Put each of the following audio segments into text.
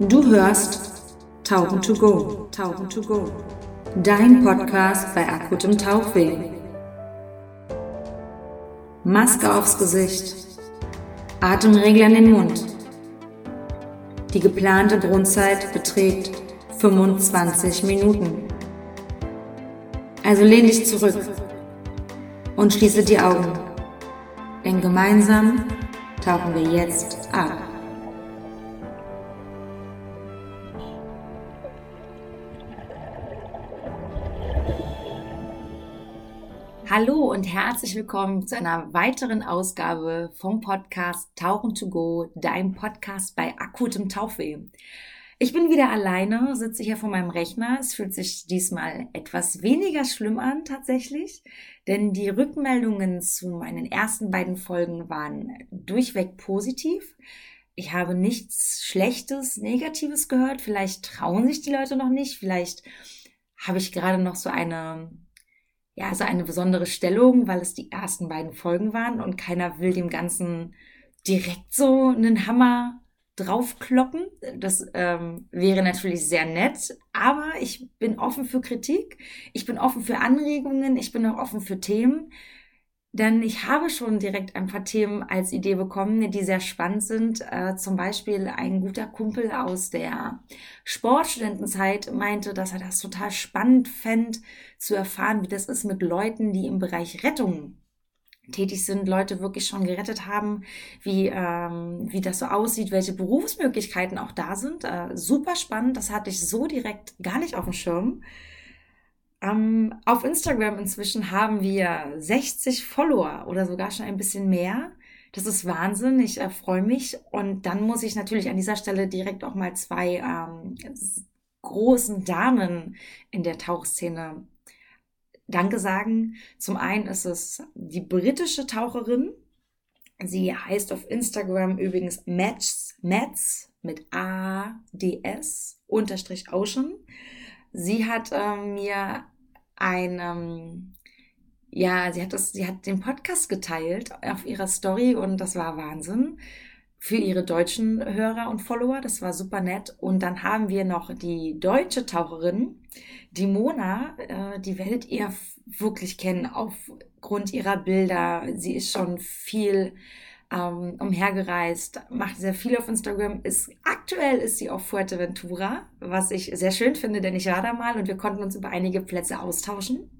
Du hörst Tauchen to go, Tauchen to go. Dein Podcast bei akutem Tauchweh. Maske aufs Gesicht. Atemregler in den Mund. Die geplante Grundzeit beträgt 25 Minuten. Also lehn dich zurück und schließe die Augen. Denn gemeinsam tauchen wir jetzt ab. Hallo und herzlich willkommen zu einer weiteren Ausgabe vom Podcast Tauchen to Go, dein Podcast bei akutem Tauchweh. Ich bin wieder alleine, sitze hier vor meinem Rechner. Es fühlt sich diesmal etwas weniger schlimm an tatsächlich, denn die Rückmeldungen zu meinen ersten beiden Folgen waren durchweg positiv. Ich habe nichts Schlechtes, Negatives gehört. Vielleicht trauen sich die Leute noch nicht. Vielleicht habe ich gerade noch so eine, ja, so eine besondere Stellung, weil es die ersten beiden Folgen waren und keiner will dem Ganzen direkt so einen Hammer draufkloppen. Das ähm, wäre natürlich sehr nett, aber ich bin offen für Kritik, ich bin offen für Anregungen, ich bin auch offen für Themen, denn ich habe schon direkt ein paar Themen als Idee bekommen, die sehr spannend sind. Äh, zum Beispiel ein guter Kumpel aus der Sportstudentenzeit meinte, dass er das total spannend fände, zu erfahren, wie das ist mit Leuten, die im Bereich Rettung tätig sind, Leute wirklich schon gerettet haben, wie, ähm, wie das so aussieht, welche Berufsmöglichkeiten auch da sind. Äh, super spannend, das hatte ich so direkt gar nicht auf dem Schirm. Ähm, auf Instagram inzwischen haben wir 60 Follower oder sogar schon ein bisschen mehr. Das ist Wahnsinn, ich äh, freue mich. Und dann muss ich natürlich an dieser Stelle direkt auch mal zwei ähm, großen Damen in der Tauchszene Danke sagen. Zum einen ist es die britische Taucherin. Sie heißt auf Instagram übrigens Mats, Mats mit A, D, S, unterstrich Ocean. Sie hat ähm, mir ein, ähm, ja, sie hat das, sie hat den Podcast geteilt auf ihrer Story und das war Wahnsinn für ihre deutschen Hörer und Follower. Das war super nett. Und dann haben wir noch die deutsche Taucherin, die Mona. Äh, die werdet ihr wirklich kennen aufgrund ihrer Bilder. Sie ist schon viel ähm, umhergereist, macht sehr viel auf Instagram. Ist aktuell ist sie auf Fuerteventura, was ich sehr schön finde, denn ich war da mal und wir konnten uns über einige Plätze austauschen.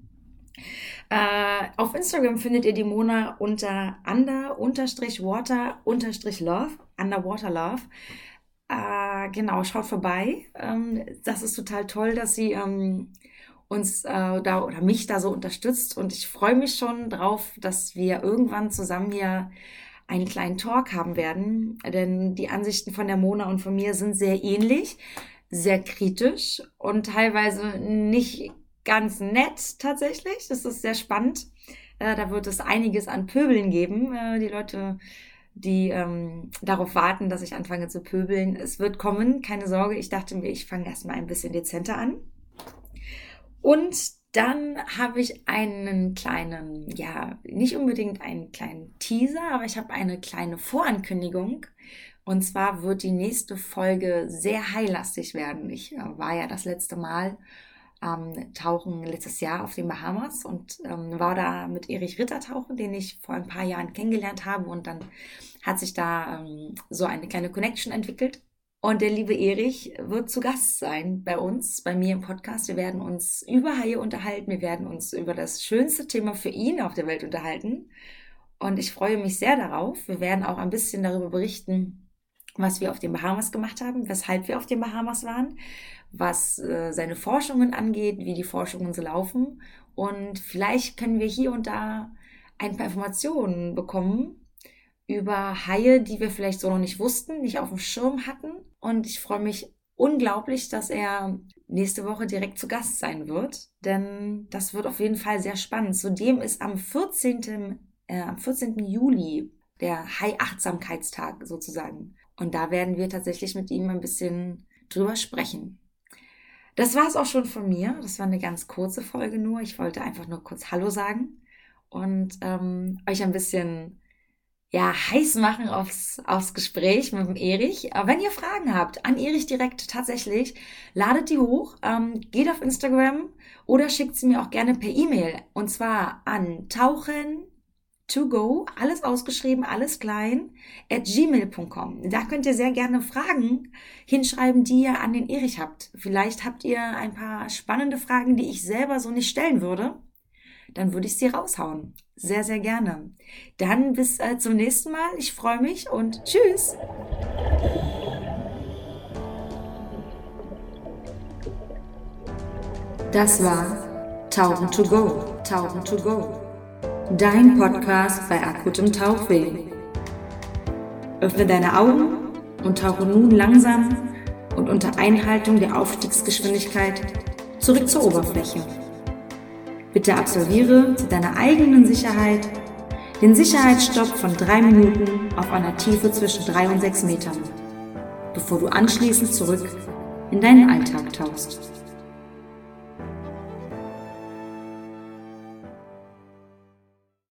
Äh, auf Instagram findet ihr die Mona unter under-water-love, underwater love. Äh, genau, schaut vorbei. Ähm, das ist total toll, dass sie ähm, uns äh, da oder mich da so unterstützt und ich freue mich schon drauf, dass wir irgendwann zusammen hier einen kleinen Talk haben werden, denn die Ansichten von der Mona und von mir sind sehr ähnlich, sehr kritisch und teilweise nicht ganz nett tatsächlich. Das ist sehr spannend. Äh, da wird es einiges an Pöbeln geben. Äh, die Leute, die ähm, darauf warten, dass ich anfange zu pöbeln. Es wird kommen, keine Sorge. Ich dachte mir, ich fange erstmal ein bisschen dezenter an. Und dann habe ich einen kleinen, ja, nicht unbedingt einen kleinen Teaser, aber ich habe eine kleine Vorankündigung. Und zwar wird die nächste Folge sehr heillastig werden. Ich äh, war ja das letzte Mal ähm, tauchen letztes Jahr auf den Bahamas und ähm, war da mit Erich Ritter tauchen, den ich vor ein paar Jahren kennengelernt habe und dann hat sich da ähm, so eine kleine Connection entwickelt. Und der liebe Erich wird zu Gast sein bei uns, bei mir im Podcast. Wir werden uns über Haie unterhalten. Wir werden uns über das schönste Thema für ihn auf der Welt unterhalten. Und ich freue mich sehr darauf. Wir werden auch ein bisschen darüber berichten, was wir auf den Bahamas gemacht haben, weshalb wir auf den Bahamas waren was äh, seine Forschungen angeht, wie die Forschungen so laufen. Und vielleicht können wir hier und da ein paar Informationen bekommen über Haie, die wir vielleicht so noch nicht wussten, nicht auf dem Schirm hatten. Und ich freue mich unglaublich, dass er nächste Woche direkt zu Gast sein wird, denn das wird auf jeden Fall sehr spannend. Zudem ist am 14. Äh, am 14. Juli der Hai-Achtsamkeitstag sozusagen. Und da werden wir tatsächlich mit ihm ein bisschen drüber sprechen. Das war es auch schon von mir. Das war eine ganz kurze Folge nur. Ich wollte einfach nur kurz Hallo sagen und ähm, euch ein bisschen ja, heiß machen aufs, aufs Gespräch mit dem Erich. Wenn ihr Fragen habt, an Erich direkt tatsächlich, ladet die hoch, ähm, geht auf Instagram oder schickt sie mir auch gerne per E-Mail. Und zwar an tauchen to go, alles ausgeschrieben, alles klein, at gmail.com. Da könnt ihr sehr gerne Fragen hinschreiben, die ihr an den Erich habt. Vielleicht habt ihr ein paar spannende Fragen, die ich selber so nicht stellen würde. Dann würde ich sie raushauen. Sehr, sehr gerne. Dann bis äh, zum nächsten Mal. Ich freue mich und tschüss. Das war Tauchen to go, Tauchen to go Dein Podcast bei akutem Tauchweh. Öffne deine Augen und tauche nun langsam und unter Einhaltung der Aufstiegsgeschwindigkeit zurück zur Oberfläche. Bitte absolviere zu deiner eigenen Sicherheit den Sicherheitsstopp von drei Minuten auf einer Tiefe zwischen drei und sechs Metern, bevor du anschließend zurück in deinen Alltag tauchst.